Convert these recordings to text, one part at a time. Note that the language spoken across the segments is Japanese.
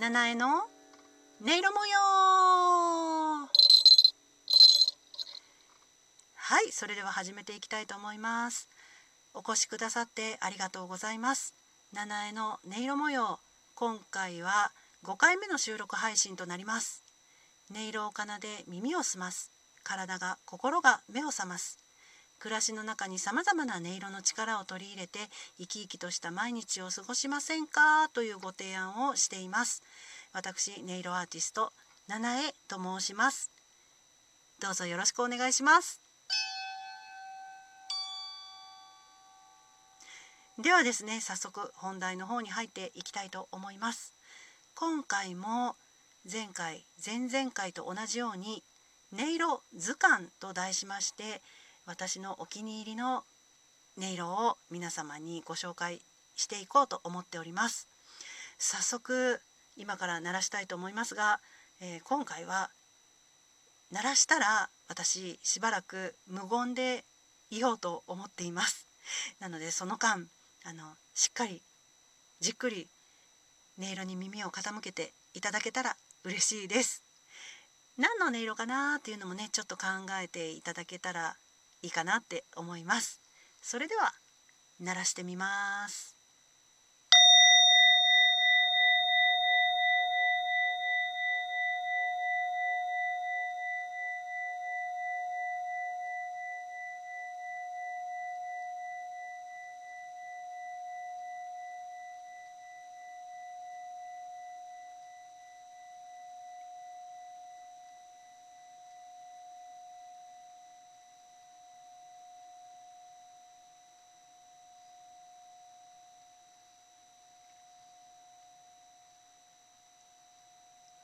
七重の音色模様。はいそれでは始めていきたいと思います。お越しくださってありがとうございます。七重の音色模様今回は5回目の収録配信となります。音色を奏で耳を澄ます。体が心が目を覚ます。暮らしの中にさまざまな音色の力を取り入れて生き生きとした毎日を過ごしませんかというご提案をしています。私音色アーティスト七重と申します。どうぞよろしくお願いします。ではですね早速本題の方に入っていきたいと思います。今回も前回前々回と同じように音色図鑑と題しまして私のお気に入りの音色を皆様にご紹介していこうと思っております。早速今から鳴らしたいと思いますが、えー、今回は鳴らしたら私しばらく無言でいようと思っています。なのでその間あのしっかりじっくり音色に耳を傾けていただけたら嬉しいです。何の音色かなっていうのもねちょっと考えていただけたらいいかなって思います。それでは鳴らしてみます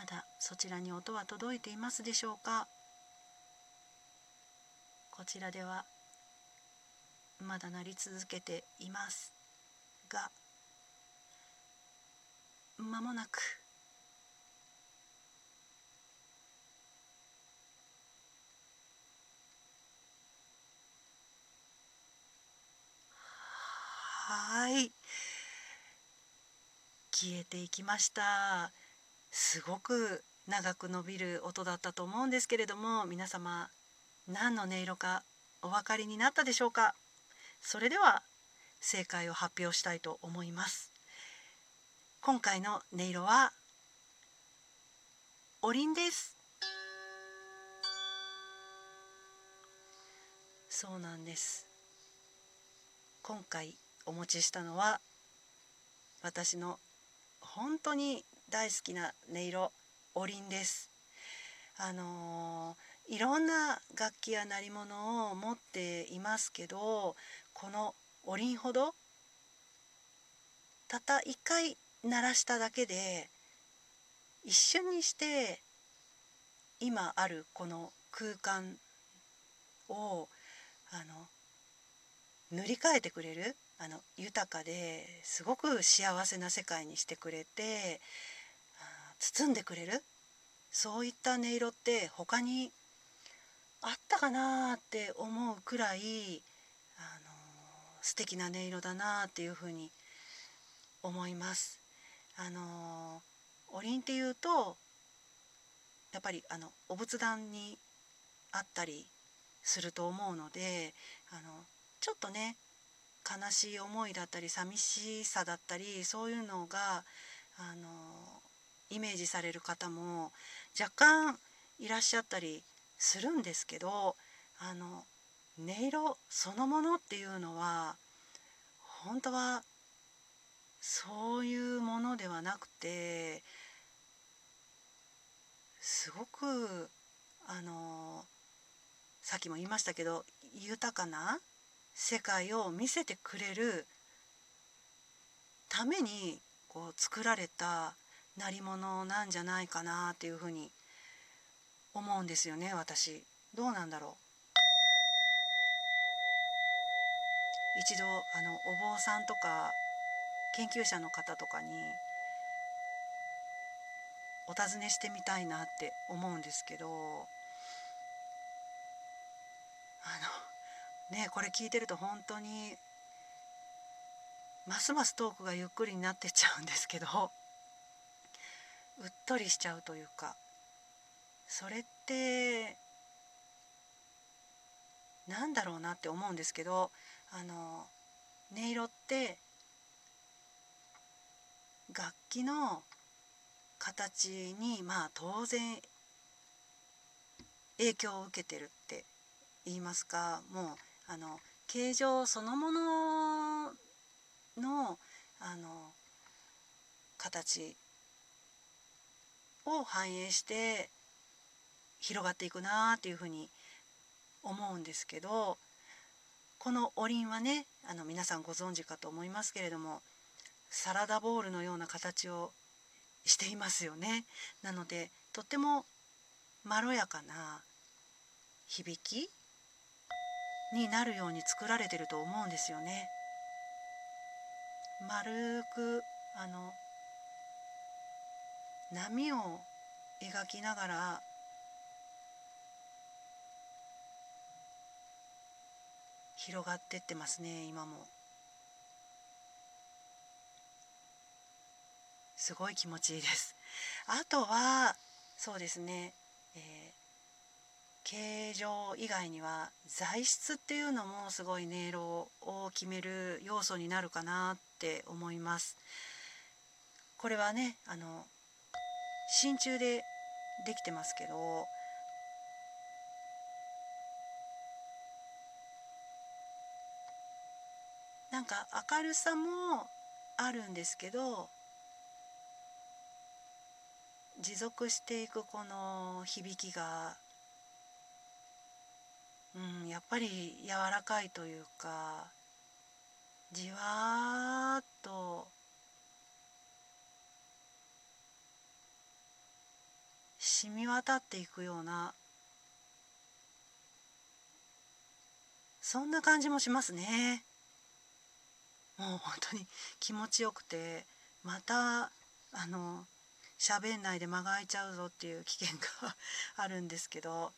まだそちらに音は届いていますでしょうか？こちらではまだ鳴り続けていますが間もなくはい消えていきました。すごく長く伸びる音だったと思うんですけれども皆様何の音色かお分かりになったでしょうか？それでは正解を発表したいと思います。今回の音色はおりんです。そうなんです。今回お持ちしたのは私の本当に大好きな音色おりんです。あのー、いろんな楽器や鳴り物を持っていますけどこのおりんほどたった一回鳴らしただけで一瞬にして今あるこの空間をあの塗り替えてくれるあの豊かですごく幸せな世界にしてくれて包んでくれる？そういった音色って他にあったかなって思うくらいあの素敵な音色だなっていうふうに思います。あのおりんっていうとやっぱりあのお仏壇にあったりすると思うのであのちょっとね悲しい思いだったり寂しさだったりそういうのがあのイメージされる方も若干いらっしゃったりするんですけどあの音色そのものっていうのは本当はそういうものではなくてすごくあのさっきも言いましたけど豊かな世界を見せてくれるためにこう作られた鳴り物なんじゃないかなっていうふうに思うんですよね私。どうなんだろう。一度あのお坊さんとか研究者の方とかにお尋ねしてみたいなって思うんですけどあのねこれ聞いてると本当にますますトークがゆっくりになってっちゃうんですけどうっとりしちゃうというかそれってなんだろうなって思うんですけどあの音色って楽器の形にまあ当然影響を受けてるって言いますかもうあの形状そのもののあの形を反映して広がっていくなっていうふうに思うんですけどこのおりんはねあの皆さんご存知かと思いますけれどもサラダボウルのような形をしていますよね。なのでとってもまろやかな響きになるように作られてると思うんですよね。丸くあの波を描きながら広がってってますね今も。すごい気持ちいいです。あとはそうですね、えー、形状以外には材質っていうのもすごい音色を決める要素になるかなって思います。これはねあの真鍮でできてますけどなんか明るさもあるんですけど持続していくこの響きがうんやっぱり柔らかいというかじわーっと染み渡っていくようなそんな感じもしますね。もう本当に気持ちよくてまたあの喋んないで間が空いちゃうぞっていう危険が あるんですけど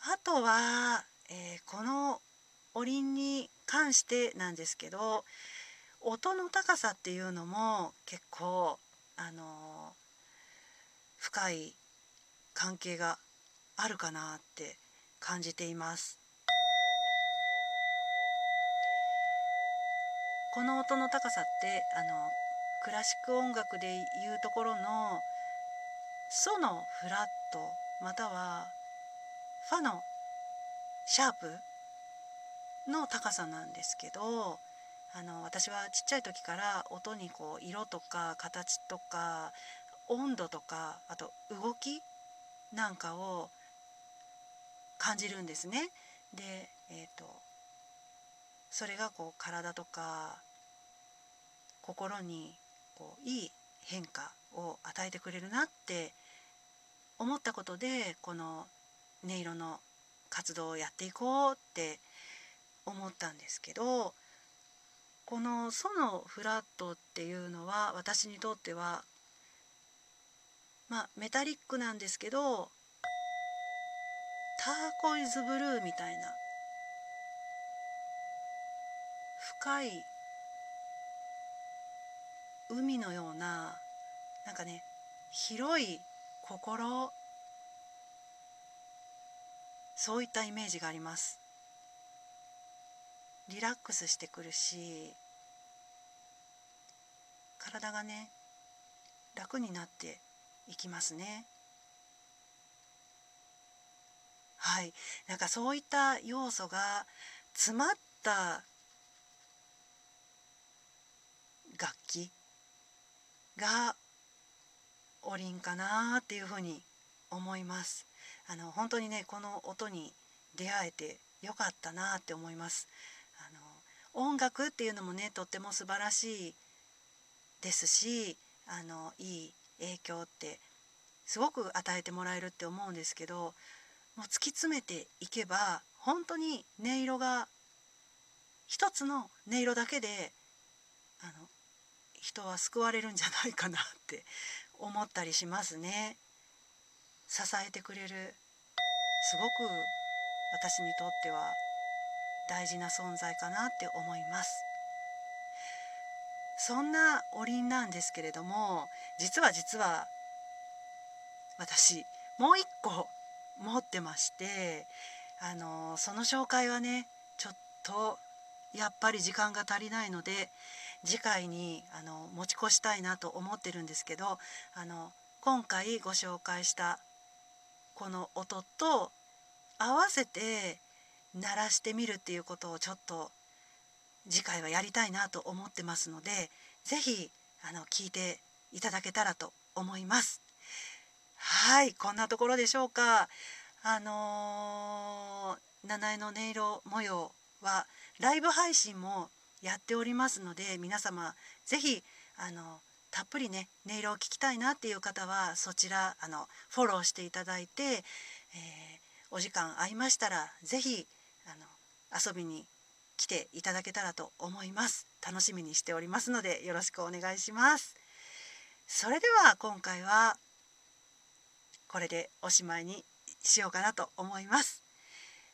あとは、えー、このおりんに関してなんですけど音の高さっていうのも結構あの深い関係があるかなって感じています。この音の高さってあのクラシック音楽でいうところのソのフラットまたはファのシャープの高さなんですけどあの私はちっちゃい時から音にこう色とか形とか温度とかあと動きなんかを感じるんですね。で、えーとそれがこう体とか心にこういい変化を与えてくれるなって思ったことでこの音色の活動をやっていこうって思ったんですけどこの「ソのフラット」っていうのは私にとってはまあメタリックなんですけどターコイズブルーみたいな深い海のようななんかね広い心そういったイメージがあります。リラックスしてくるし体がね楽になっていきますね。はい。なんかそういった要素が詰まった楽器がおりんかなっていうふうに思います。あの本当にねこの音に出会えてよかったなって思います。あの音楽っていうのもねとっても素晴らしいですしあのいい響ってすごく与えてもらえるって思うんですけどもう突き詰めていけば本当に音色が一つの音色だけであの人は救われるんじゃないかなって 思ったりしますね。支えてくれるすごく私にとっては大事な存在かなって思います。そんなおりんなんですけれども実は実は私もう一個持ってましてあのその紹介はねちょっとやっぱり時間が足りないので次回にあの持ち越したいなと思ってるんですけどあの今回ご紹介したこの音と合わせて鳴らしてみるっていうことをちょっと次回はやりたいなと思ってますので是非あの聞いていただけたらと思います。はいこんなところでしょうか。あのー、七重の音色模様はライブ配信もやっておりますので皆様是非あのたっぷりね音色を聞きたいなっていう方はそちらあのフォローしていただいて、えー、お時間合いましたら是非あの遊びに来ていただけたらと思います。楽しみにしておりますのでよろしくお願いします。それでは今回はこれでおしまいにしようかなと思います。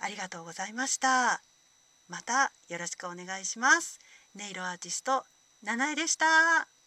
ありがとうございました。またよろしくお願いします。音色アーティスト七重でした。